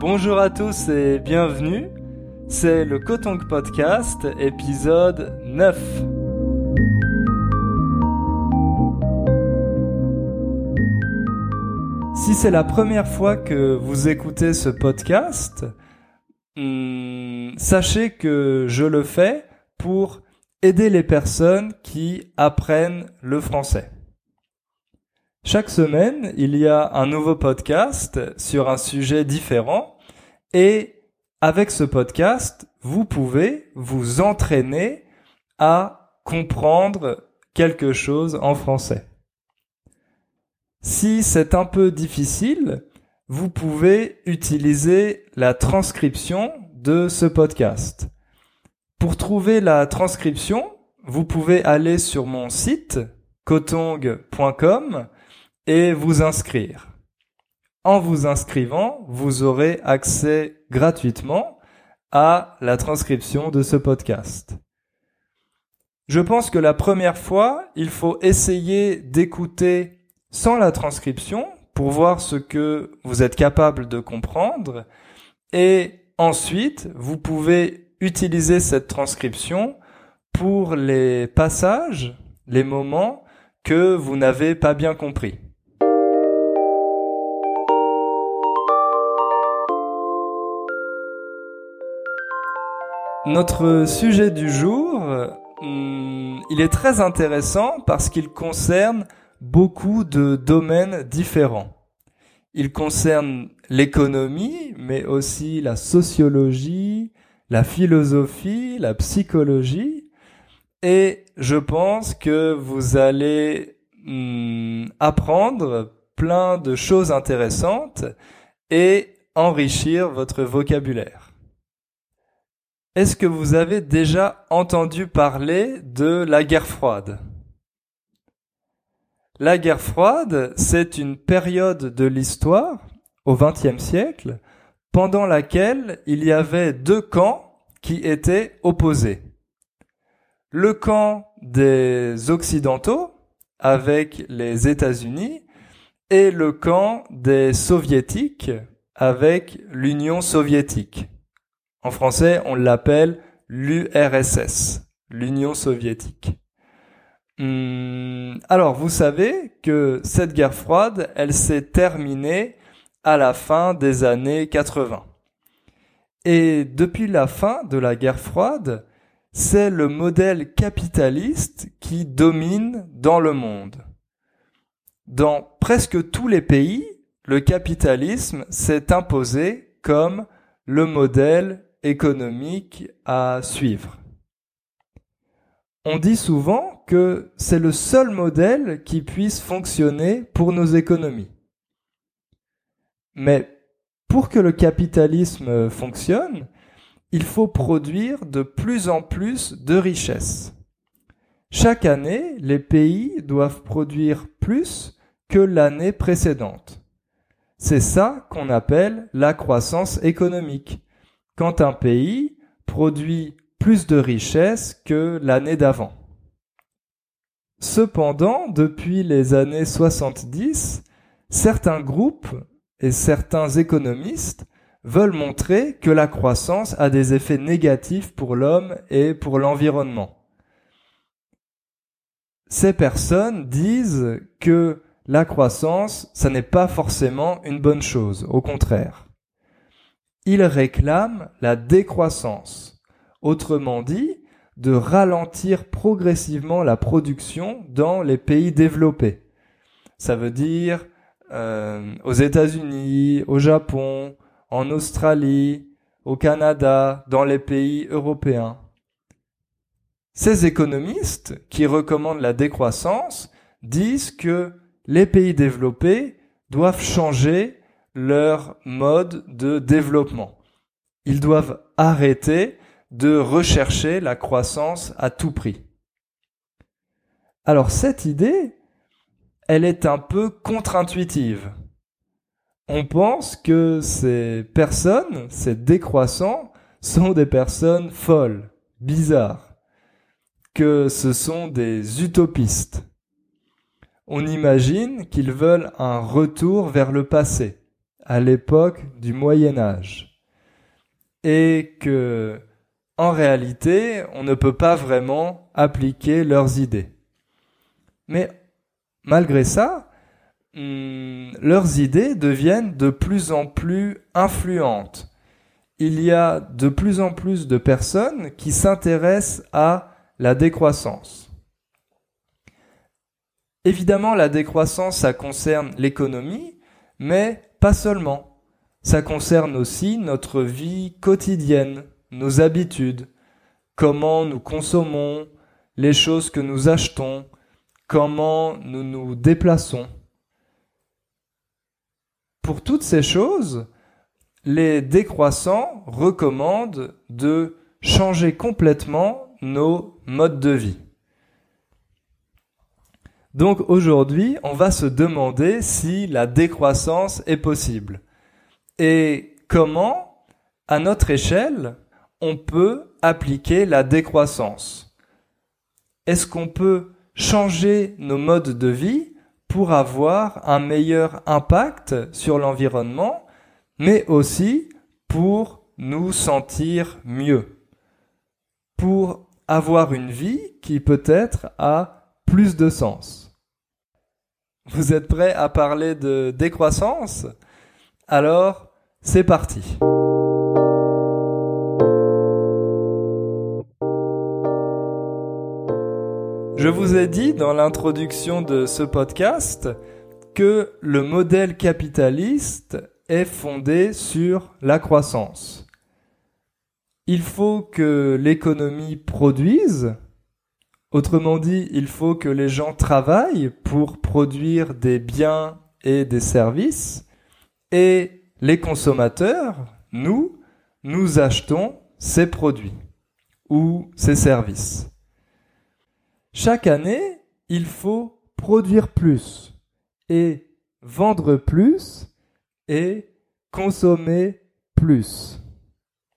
Bonjour à tous et bienvenue. C'est le Kotong Podcast, épisode 9. Si c'est la première fois que vous écoutez ce podcast, hmm, sachez que je le fais pour aider les personnes qui apprennent le français. Chaque semaine, il y a un nouveau podcast sur un sujet différent et avec ce podcast, vous pouvez vous entraîner à comprendre quelque chose en français. Si c'est un peu difficile, vous pouvez utiliser la transcription de ce podcast. Pour trouver la transcription, vous pouvez aller sur mon site kotong.com et vous inscrire. En vous inscrivant, vous aurez accès gratuitement à la transcription de ce podcast. Je pense que la première fois, il faut essayer d'écouter sans la transcription pour voir ce que vous êtes capable de comprendre et ensuite vous pouvez utiliser cette transcription pour les passages, les moments que vous n'avez pas bien compris. Notre sujet du jour, hmm, il est très intéressant parce qu'il concerne beaucoup de domaines différents. Il concerne l'économie, mais aussi la sociologie, la philosophie, la psychologie, et je pense que vous allez hmm, apprendre plein de choses intéressantes et enrichir votre vocabulaire. Est-ce que vous avez déjà entendu parler de la guerre froide? La guerre froide, c'est une période de l'histoire, au XXe siècle, pendant laquelle il y avait deux camps qui étaient opposés. Le camp des Occidentaux, avec les États-Unis, et le camp des Soviétiques, avec l'Union soviétique. En français, on l'appelle l'URSS, l'Union soviétique. Hum, alors, vous savez que cette guerre froide, elle s'est terminée à la fin des années 80. Et depuis la fin de la guerre froide, c'est le modèle capitaliste qui domine dans le monde. Dans presque tous les pays, le capitalisme s'est imposé comme le modèle économique à suivre. On dit souvent que c'est le seul modèle qui puisse fonctionner pour nos économies. Mais pour que le capitalisme fonctionne, il faut produire de plus en plus de richesses. Chaque année, les pays doivent produire plus que l'année précédente. C'est ça qu'on appelle la croissance économique. Quand un pays produit plus de richesses que l'année d'avant. Cependant, depuis les années 70, certains groupes et certains économistes veulent montrer que la croissance a des effets négatifs pour l'homme et pour l'environnement. Ces personnes disent que la croissance, ça n'est pas forcément une bonne chose, au contraire. Ils réclament la décroissance, Autrement dit, de ralentir progressivement la production dans les pays développés. Ça veut dire euh, aux États-Unis, au Japon, en Australie, au Canada, dans les pays européens. Ces économistes qui recommandent la décroissance disent que les pays développés doivent changer leur mode de développement. Ils doivent arrêter de rechercher la croissance à tout prix. Alors cette idée, elle est un peu contre-intuitive. On pense que ces personnes, ces décroissants, sont des personnes folles, bizarres, que ce sont des utopistes. On imagine qu'ils veulent un retour vers le passé, à l'époque du Moyen Âge et que en réalité, on ne peut pas vraiment appliquer leurs idées. Mais malgré ça, hmm, leurs idées deviennent de plus en plus influentes. Il y a de plus en plus de personnes qui s'intéressent à la décroissance. Évidemment, la décroissance, ça concerne l'économie, mais pas seulement. Ça concerne aussi notre vie quotidienne, nos habitudes, comment nous consommons, les choses que nous achetons, comment nous nous déplaçons. Pour toutes ces choses, les décroissants recommandent de changer complètement nos modes de vie. Donc aujourd'hui, on va se demander si la décroissance est possible. Et comment, à notre échelle, on peut appliquer la décroissance? Est-ce qu'on peut changer nos modes de vie pour avoir un meilleur impact sur l'environnement, mais aussi pour nous sentir mieux, pour avoir une vie qui peut-être a plus de sens. Vous êtes prêts à parler de décroissance? Alors, c'est parti. Je vous ai dit dans l'introduction de ce podcast que le modèle capitaliste est fondé sur la croissance. Il faut que l'économie produise, autrement dit, il faut que les gens travaillent pour produire des biens et des services, et les consommateurs, nous, nous achetons ces produits ou ces services. Chaque année, il faut produire plus et vendre plus et consommer plus.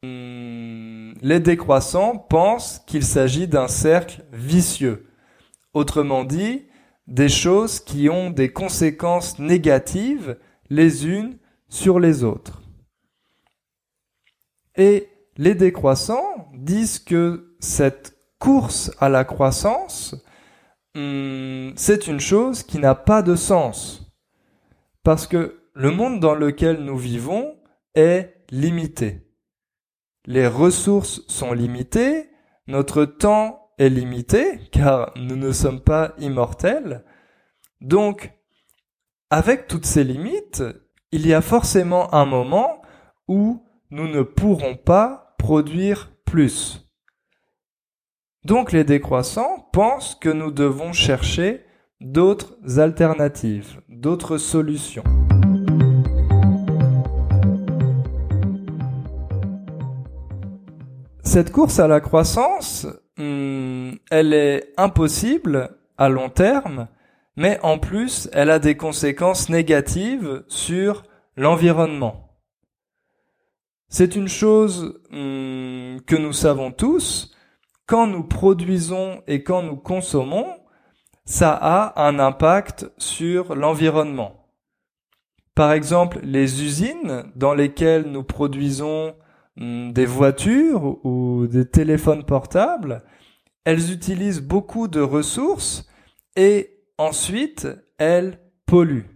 Hmm, les décroissants pensent qu'il s'agit d'un cercle vicieux. Autrement dit, des choses qui ont des conséquences négatives les unes sur les autres. Et les décroissants disent que cette course à la croissance, hmm, c'est une chose qui n'a pas de sens. Parce que le monde dans lequel nous vivons est limité. Les ressources sont limitées, notre temps est limité, car nous ne sommes pas immortels. Donc, avec toutes ces limites, il y a forcément un moment où nous ne pourrons pas produire plus. Donc les décroissants pensent que nous devons chercher d'autres alternatives, d'autres solutions. Cette course à la croissance, hmm, elle est impossible à long terme, mais en plus, elle a des conséquences négatives sur l'environnement. C'est une chose hmm, que nous savons tous, quand nous produisons et quand nous consommons, ça a un impact sur l'environnement. Par exemple, les usines dans lesquelles nous produisons des voitures ou des téléphones portables, elles utilisent beaucoup de ressources et ensuite elles polluent.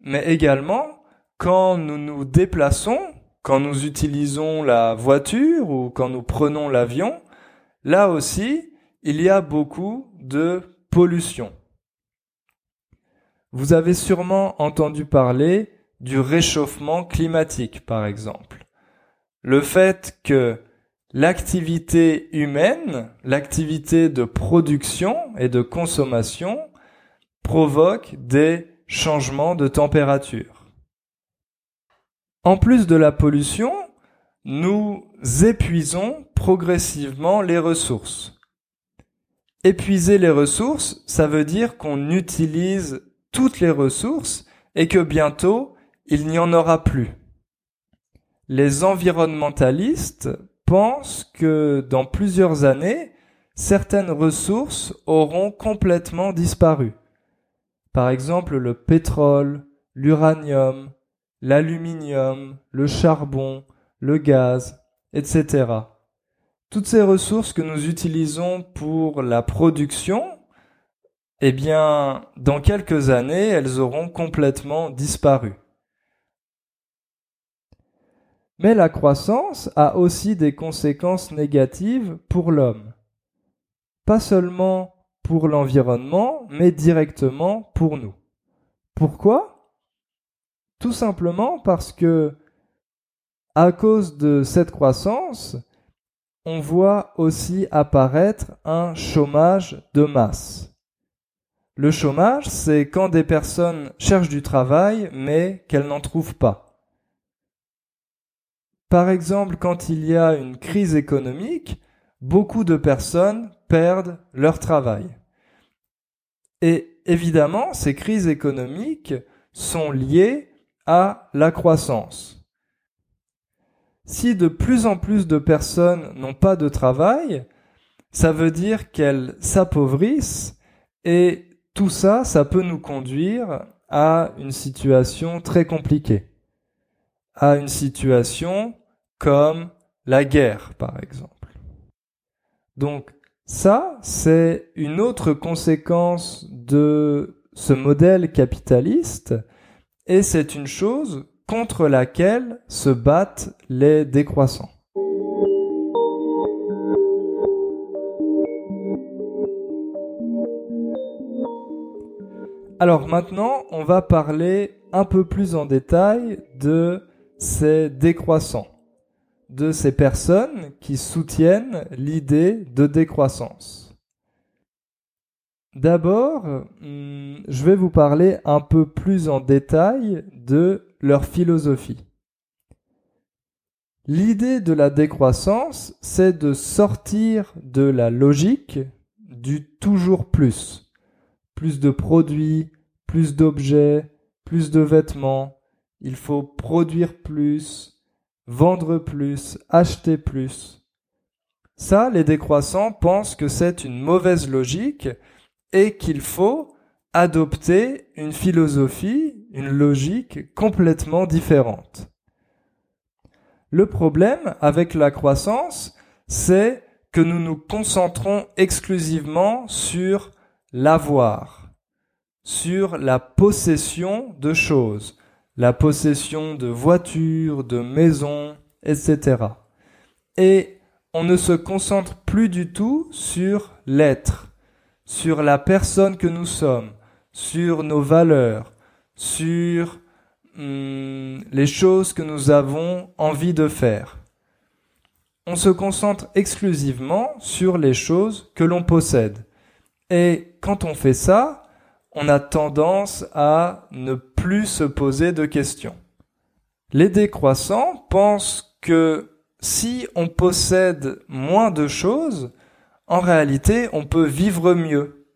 Mais également, quand nous nous déplaçons, quand nous utilisons la voiture ou quand nous prenons l'avion, là aussi, il y a beaucoup de pollution. Vous avez sûrement entendu parler du réchauffement climatique, par exemple. Le fait que l'activité humaine, l'activité de production et de consommation provoque des changements de température. En plus de la pollution, nous épuisons progressivement les ressources. Épuiser les ressources, ça veut dire qu'on utilise toutes les ressources et que bientôt, il n'y en aura plus. Les environnementalistes pensent que dans plusieurs années, certaines ressources auront complètement disparu. Par exemple, le pétrole, l'uranium, l'aluminium, le charbon, le gaz, etc. Toutes ces ressources que nous utilisons pour la production, eh bien, dans quelques années, elles auront complètement disparu. Mais la croissance a aussi des conséquences négatives pour l'homme. Pas seulement pour l'environnement, mais directement pour nous. Pourquoi? Tout simplement parce que, à cause de cette croissance, on voit aussi apparaître un chômage de masse. Le chômage, c'est quand des personnes cherchent du travail mais qu'elles n'en trouvent pas. Par exemple, quand il y a une crise économique, beaucoup de personnes perdent leur travail. Et évidemment, ces crises économiques sont liées à la croissance. Si de plus en plus de personnes n'ont pas de travail, ça veut dire qu'elles s'appauvrissent et tout ça, ça peut nous conduire à une situation très compliquée, à une situation comme la guerre, par exemple. Donc ça, c'est une autre conséquence de ce modèle capitaliste, et c'est une chose contre laquelle se battent les décroissants. Alors maintenant, on va parler un peu plus en détail de ces décroissants de ces personnes qui soutiennent l'idée de décroissance. D'abord, hmm, je vais vous parler un peu plus en détail de leur philosophie. L'idée de la décroissance, c'est de sortir de la logique du toujours plus. Plus de produits, plus d'objets, plus de vêtements. Il faut produire plus, vendre plus, acheter plus. Ça, les décroissants pensent que c'est une mauvaise logique et qu'il faut adopter une philosophie, une logique complètement différente. Le problème avec la croissance, c'est que nous nous concentrons exclusivement sur l'avoir, sur la possession de choses la possession de voitures, de maisons, etc. Et on ne se concentre plus du tout sur l'être, sur la personne que nous sommes, sur nos valeurs, sur hmm, les choses que nous avons envie de faire. On se concentre exclusivement sur les choses que l'on possède. Et quand on fait ça, on a tendance à ne plus se poser de questions. Les décroissants pensent que si on possède moins de choses, en réalité, on peut vivre mieux.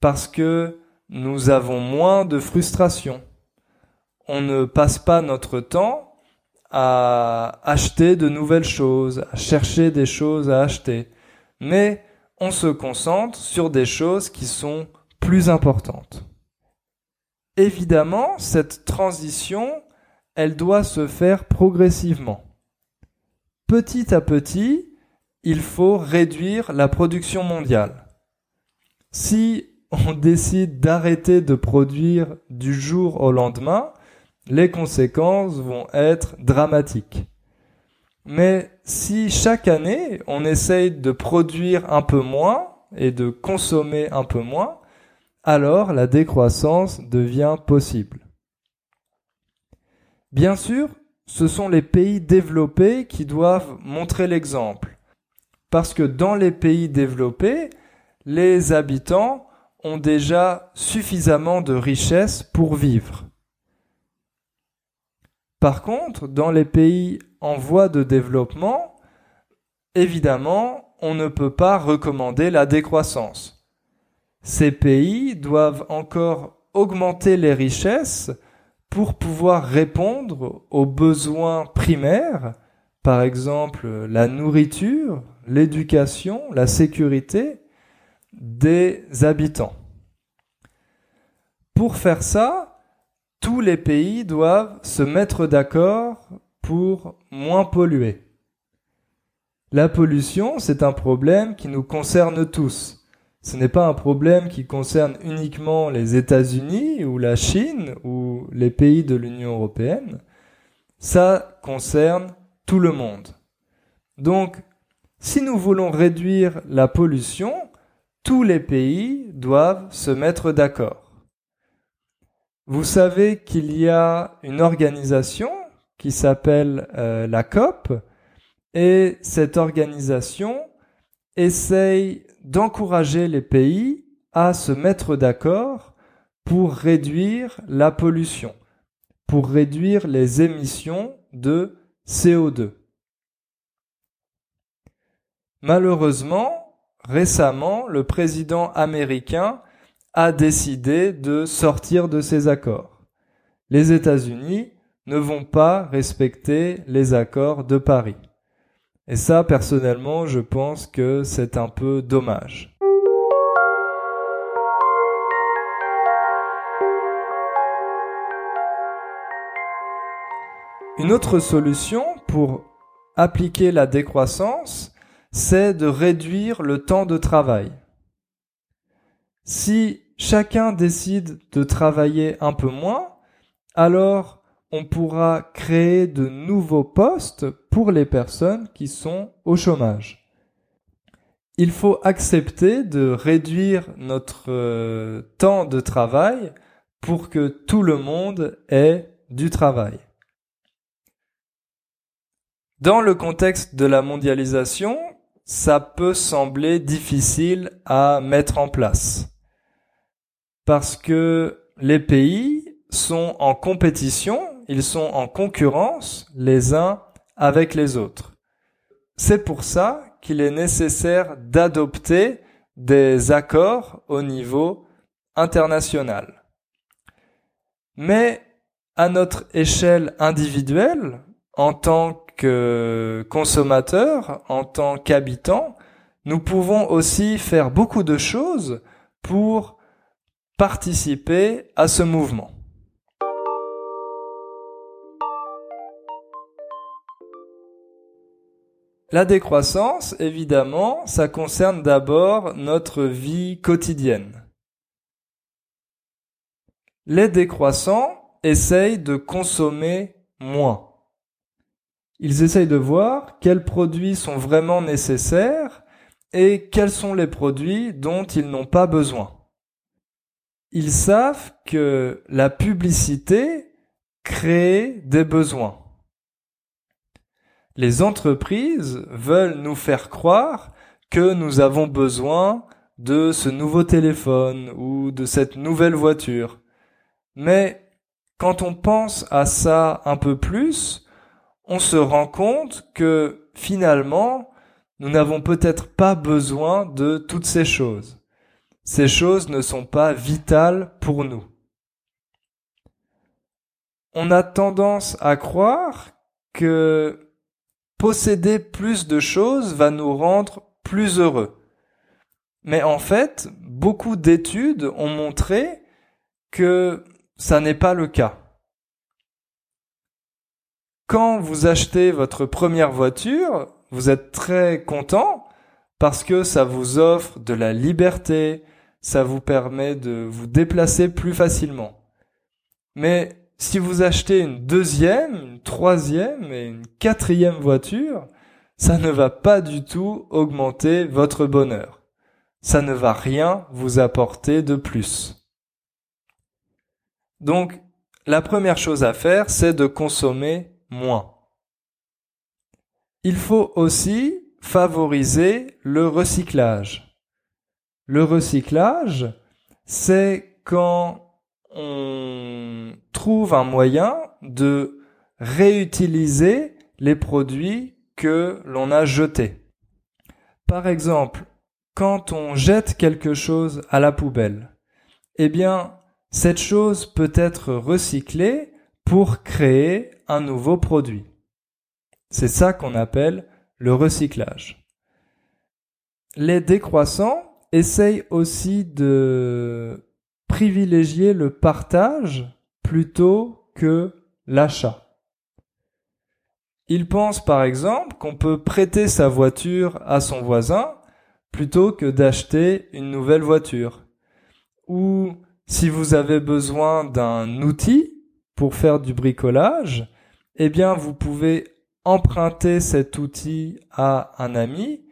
Parce que nous avons moins de frustration. On ne passe pas notre temps à acheter de nouvelles choses, à chercher des choses à acheter. Mais on se concentre sur des choses qui sont plus importante. Évidemment, cette transition, elle doit se faire progressivement. Petit à petit, il faut réduire la production mondiale. Si on décide d'arrêter de produire du jour au lendemain, les conséquences vont être dramatiques. Mais si chaque année on essaye de produire un peu moins et de consommer un peu moins, alors la décroissance devient possible. Bien sûr, ce sont les pays développés qui doivent montrer l'exemple, parce que dans les pays développés, les habitants ont déjà suffisamment de richesses pour vivre. Par contre, dans les pays en voie de développement, évidemment, on ne peut pas recommander la décroissance ces pays doivent encore augmenter les richesses pour pouvoir répondre aux besoins primaires, par exemple la nourriture, l'éducation, la sécurité des habitants. Pour faire ça, tous les pays doivent se mettre d'accord pour moins polluer. La pollution, c'est un problème qui nous concerne tous. Ce n'est pas un problème qui concerne uniquement les États-Unis ou la Chine ou les pays de l'Union européenne. Ça concerne tout le monde. Donc, si nous voulons réduire la pollution, tous les pays doivent se mettre d'accord. Vous savez qu'il y a une organisation qui s'appelle euh, la COP et cette organisation essaye d'encourager les pays à se mettre d'accord pour réduire la pollution, pour réduire les émissions de CO2. Malheureusement, récemment, le président américain a décidé de sortir de ces accords. Les États-Unis ne vont pas respecter les accords de Paris. Et ça, personnellement, je pense que c'est un peu dommage. Une autre solution pour appliquer la décroissance, c'est de réduire le temps de travail. Si chacun décide de travailler un peu moins, alors on pourra créer de nouveaux postes pour les personnes qui sont au chômage. Il faut accepter de réduire notre euh, temps de travail pour que tout le monde ait du travail. Dans le contexte de la mondialisation, ça peut sembler difficile à mettre en place parce que les pays sont en compétition, ils sont en concurrence les uns avec les autres. C'est pour ça qu'il est nécessaire d'adopter des accords au niveau international. Mais à notre échelle individuelle, en tant que consommateur, en tant qu'habitant, nous pouvons aussi faire beaucoup de choses pour participer à ce mouvement. La décroissance, évidemment, ça concerne d'abord notre vie quotidienne. Les décroissants essayent de consommer moins. Ils essayent de voir quels produits sont vraiment nécessaires et quels sont les produits dont ils n'ont pas besoin ils savent que la publicité crée des besoins. Les entreprises veulent nous faire croire que nous avons besoin de ce nouveau téléphone ou de cette nouvelle voiture. Mais quand on pense à ça un peu plus, on se rend compte que finalement, nous n'avons peut-être pas besoin de toutes ces choses. Ces choses ne sont pas vitales pour nous. On a tendance à croire que posséder plus de choses va nous rendre plus heureux. Mais en fait, beaucoup d'études ont montré que ça n'est pas le cas. Quand vous achetez votre première voiture, vous êtes très content parce que ça vous offre de la liberté, ça vous permet de vous déplacer plus facilement. Mais si vous achetez une deuxième, une troisième et une quatrième voiture, ça ne va pas du tout augmenter votre bonheur. Ça ne va rien vous apporter de plus. Donc, la première chose à faire, c'est de consommer moins. Il faut aussi favoriser le recyclage. Le recyclage, c'est quand on trouve un moyen de réutiliser les produits que l'on a jetés. Par exemple, quand on jette quelque chose à la poubelle, eh bien, cette chose peut être recyclée pour créer un nouveau produit. C'est ça qu'on appelle le recyclage. Les décroissants essaye aussi de privilégier le partage plutôt que l'achat. Il pense par exemple qu'on peut prêter sa voiture à son voisin plutôt que d'acheter une nouvelle voiture. Ou si vous avez besoin d'un outil pour faire du bricolage, eh bien vous pouvez emprunter cet outil à un ami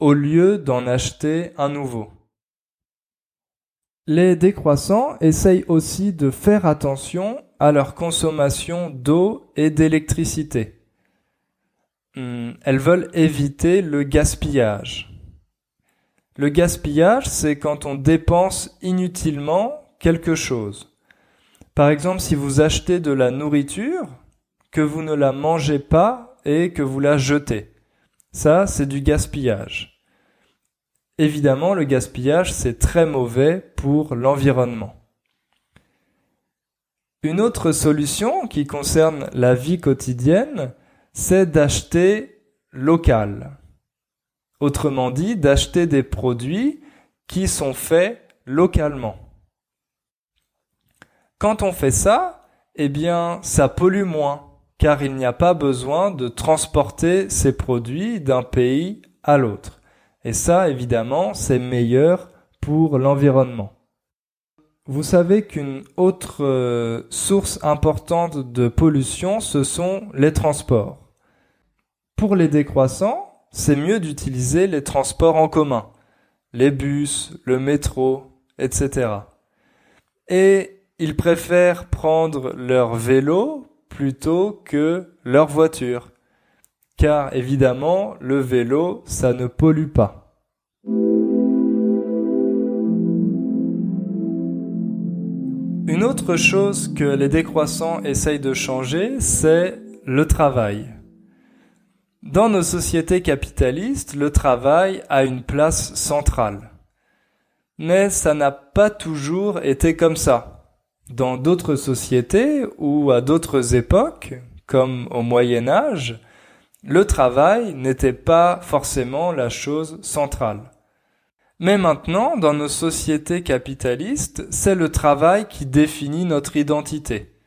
au lieu d'en acheter un nouveau. Les décroissants essayent aussi de faire attention à leur consommation d'eau et d'électricité. Hmm, elles veulent éviter le gaspillage. Le gaspillage, c'est quand on dépense inutilement quelque chose. Par exemple, si vous achetez de la nourriture, que vous ne la mangez pas et que vous la jetez. Ça, c'est du gaspillage. Évidemment, le gaspillage, c'est très mauvais pour l'environnement. Une autre solution qui concerne la vie quotidienne, c'est d'acheter local. Autrement dit, d'acheter des produits qui sont faits localement. Quand on fait ça, eh bien, ça pollue moins, car il n'y a pas besoin de transporter ces produits d'un pays à l'autre. Et ça, évidemment, c'est meilleur pour l'environnement. Vous savez qu'une autre euh, source importante de pollution, ce sont les transports. Pour les décroissants, c'est mieux d'utiliser les transports en commun, les bus, le métro, etc. Et ils préfèrent prendre leur vélo plutôt que leur voiture, car évidemment le vélo, ça ne pollue pas. Une autre chose que les décroissants essayent de changer, c'est le travail. Dans nos sociétés capitalistes, le travail a une place centrale. Mais ça n'a pas toujours été comme ça. Dans d'autres sociétés ou à d'autres époques, comme au Moyen Âge, le travail n'était pas forcément la chose centrale. Mais maintenant, dans nos sociétés capitalistes, c'est le travail qui définit notre identité.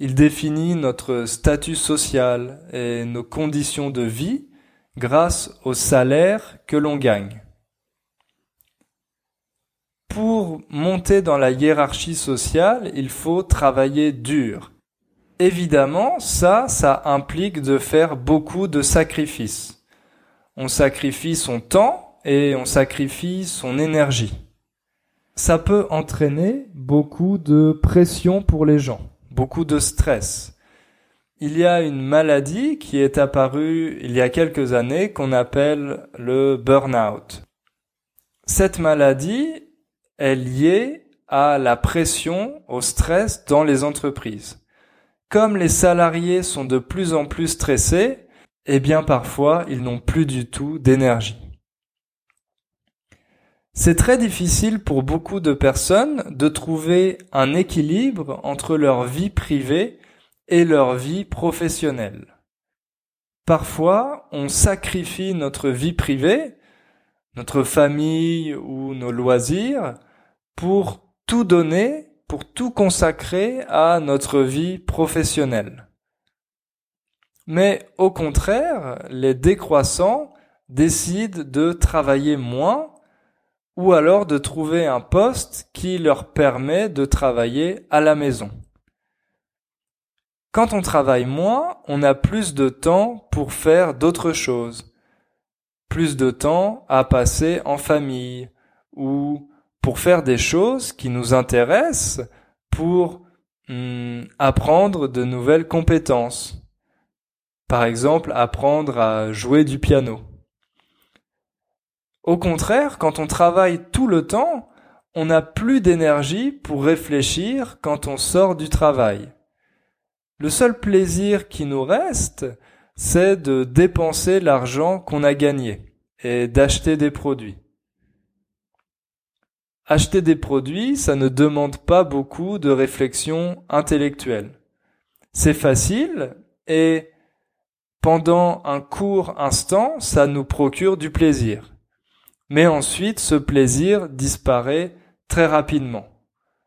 Il définit notre statut social et nos conditions de vie grâce au salaire que l'on gagne. Pour monter dans la hiérarchie sociale, il faut travailler dur. Évidemment, ça, ça implique de faire beaucoup de sacrifices. On sacrifie son temps et on sacrifie son énergie. Ça peut entraîner beaucoup de pression pour les gens beaucoup de stress. Il y a une maladie qui est apparue il y a quelques années qu'on appelle le burn-out. Cette maladie est liée à la pression, au stress dans les entreprises. Comme les salariés sont de plus en plus stressés, eh bien parfois ils n'ont plus du tout d'énergie. C'est très difficile pour beaucoup de personnes de trouver un équilibre entre leur vie privée et leur vie professionnelle. Parfois, on sacrifie notre vie privée, notre famille ou nos loisirs pour tout donner, pour tout consacrer à notre vie professionnelle. Mais au contraire, les décroissants décident de travailler moins ou alors de trouver un poste qui leur permet de travailler à la maison. Quand on travaille moins, on a plus de temps pour faire d'autres choses, plus de temps à passer en famille ou pour faire des choses qui nous intéressent, pour hmm, apprendre de nouvelles compétences. Par exemple, apprendre à jouer du piano. Au contraire, quand on travaille tout le temps, on n'a plus d'énergie pour réfléchir quand on sort du travail. Le seul plaisir qui nous reste, c'est de dépenser l'argent qu'on a gagné et d'acheter des produits. Acheter des produits, ça ne demande pas beaucoup de réflexion intellectuelle. C'est facile et pendant un court instant, ça nous procure du plaisir. Mais ensuite, ce plaisir disparaît très rapidement.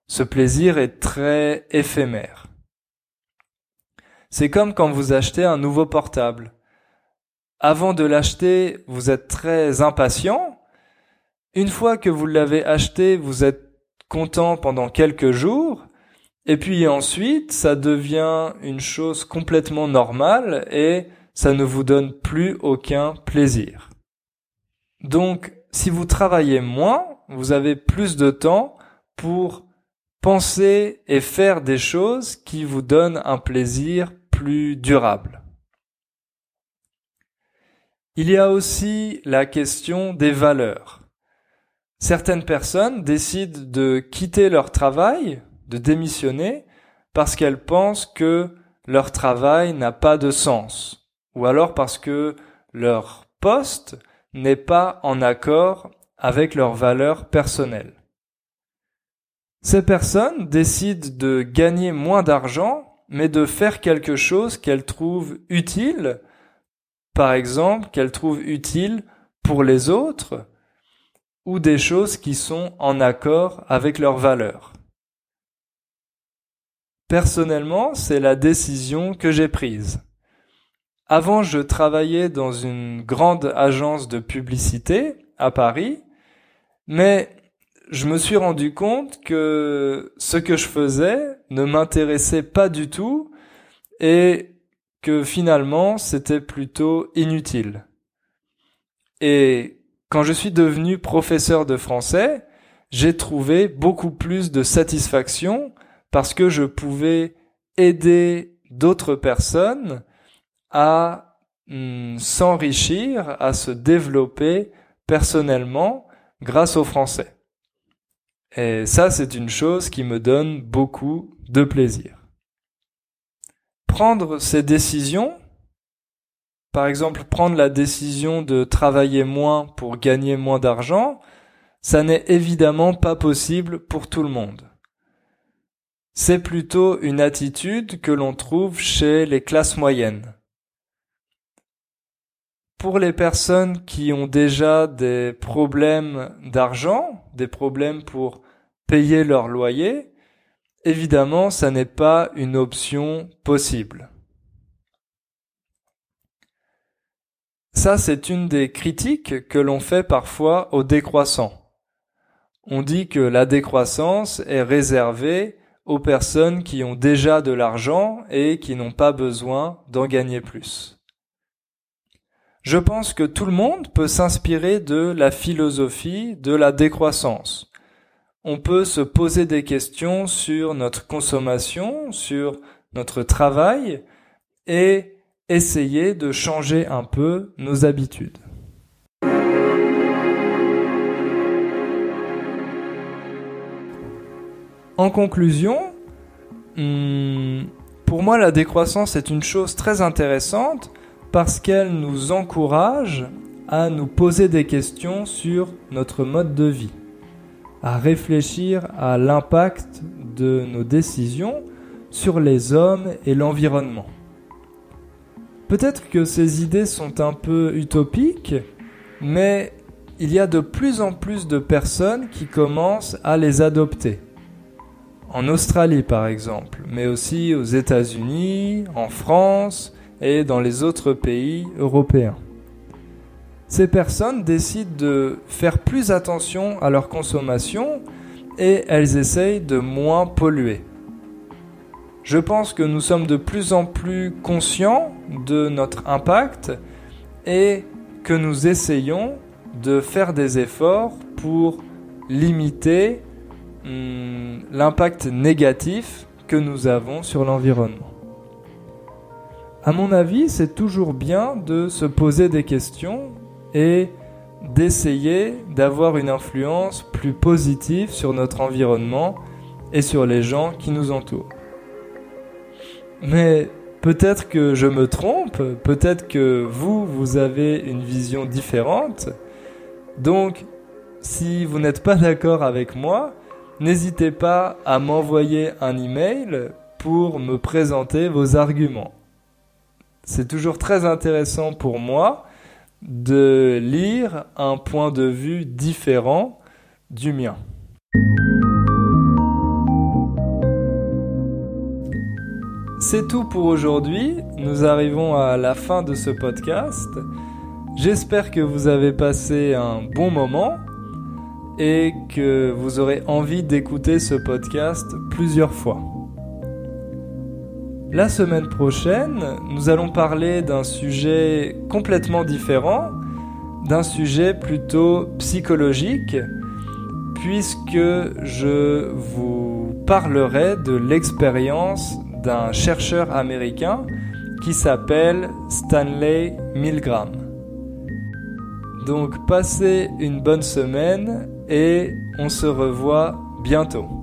ce plaisir est très éphémère. C'est comme quand vous achetez un nouveau portable. Avant de l'acheter, vous êtes très impatient. Une fois que vous l'avez acheté, vous êtes content pendant quelques jours. Et puis ensuite, ça devient une chose complètement normale et ça ne vous donne plus aucun plaisir. Donc, si vous travaillez moins, vous avez plus de temps pour penser et faire des choses qui vous donnent un plaisir plus durable. Il y a aussi la question des valeurs. Certaines personnes décident de quitter leur travail, de démissionner, parce qu'elles pensent que leur travail n'a pas de sens, ou alors parce que leur poste n'est pas en accord avec leurs valeurs personnelles. Ces personnes décident de gagner moins d'argent, mais de faire quelque chose qu'elles trouvent utile, par exemple qu'elles trouvent utile pour les autres, ou des choses qui sont en accord avec leurs valeurs. Personnellement, c'est la décision que j'ai prise. Avant, je travaillais dans une grande agence de publicité à Paris, mais je me suis rendu compte que ce que je faisais ne m'intéressait pas du tout et que finalement c'était plutôt inutile. Et quand je suis devenu professeur de français, j'ai trouvé beaucoup plus de satisfaction parce que je pouvais aider d'autres personnes à hmm, s'enrichir, à se développer personnellement grâce au français. Et ça, c'est une chose qui me donne beaucoup de plaisir. Prendre ces décisions, par exemple prendre la décision de travailler moins pour gagner moins d'argent, ça n'est évidemment pas possible pour tout le monde. C'est plutôt une attitude que l'on trouve chez les classes moyennes. Pour les personnes qui ont déjà des problèmes d'argent, des problèmes pour payer leur loyer, évidemment, ça n'est pas une option possible. Ça, c'est une des critiques que l'on fait parfois au décroissant. On dit que la décroissance est réservée aux personnes qui ont déjà de l'argent et qui n'ont pas besoin d'en gagner plus. Je pense que tout le monde peut s'inspirer de la philosophie de la décroissance. On peut se poser des questions sur notre consommation, sur notre travail et essayer de changer un peu nos habitudes. En conclusion, hmm, pour moi la décroissance est une chose très intéressante parce qu'elle nous encourage à nous poser des questions sur notre mode de vie, à réfléchir à l'impact de nos décisions sur les hommes et l'environnement. Peut-être que ces idées sont un peu utopiques, mais il y a de plus en plus de personnes qui commencent à les adopter. En Australie par exemple, mais aussi aux États-Unis, en France, et dans les autres pays européens. Ces personnes décident de faire plus attention à leur consommation et elles essayent de moins polluer. Je pense que nous sommes de plus en plus conscients de notre impact et que nous essayons de faire des efforts pour limiter hmm, l'impact négatif que nous avons sur l'environnement. À mon avis, c'est toujours bien de se poser des questions et d'essayer d'avoir une influence plus positive sur notre environnement et sur les gens qui nous entourent. Mais peut-être que je me trompe, peut-être que vous, vous avez une vision différente. Donc, si vous n'êtes pas d'accord avec moi, n'hésitez pas à m'envoyer un email pour me présenter vos arguments c'est toujours très intéressant pour moi de lire un point de vue différent du mien. C'est tout pour aujourd'hui. Nous arrivons à la fin de ce podcast. J'espère que vous avez passé un bon moment et que vous aurez envie d'écouter ce podcast plusieurs fois. La semaine prochaine, nous allons parler d'un sujet complètement différent, d'un sujet plutôt psychologique, puisque je vous parlerai de l'expérience d'un chercheur américain qui s'appelle Stanley Milgram. Donc passez une bonne semaine et on se revoit bientôt.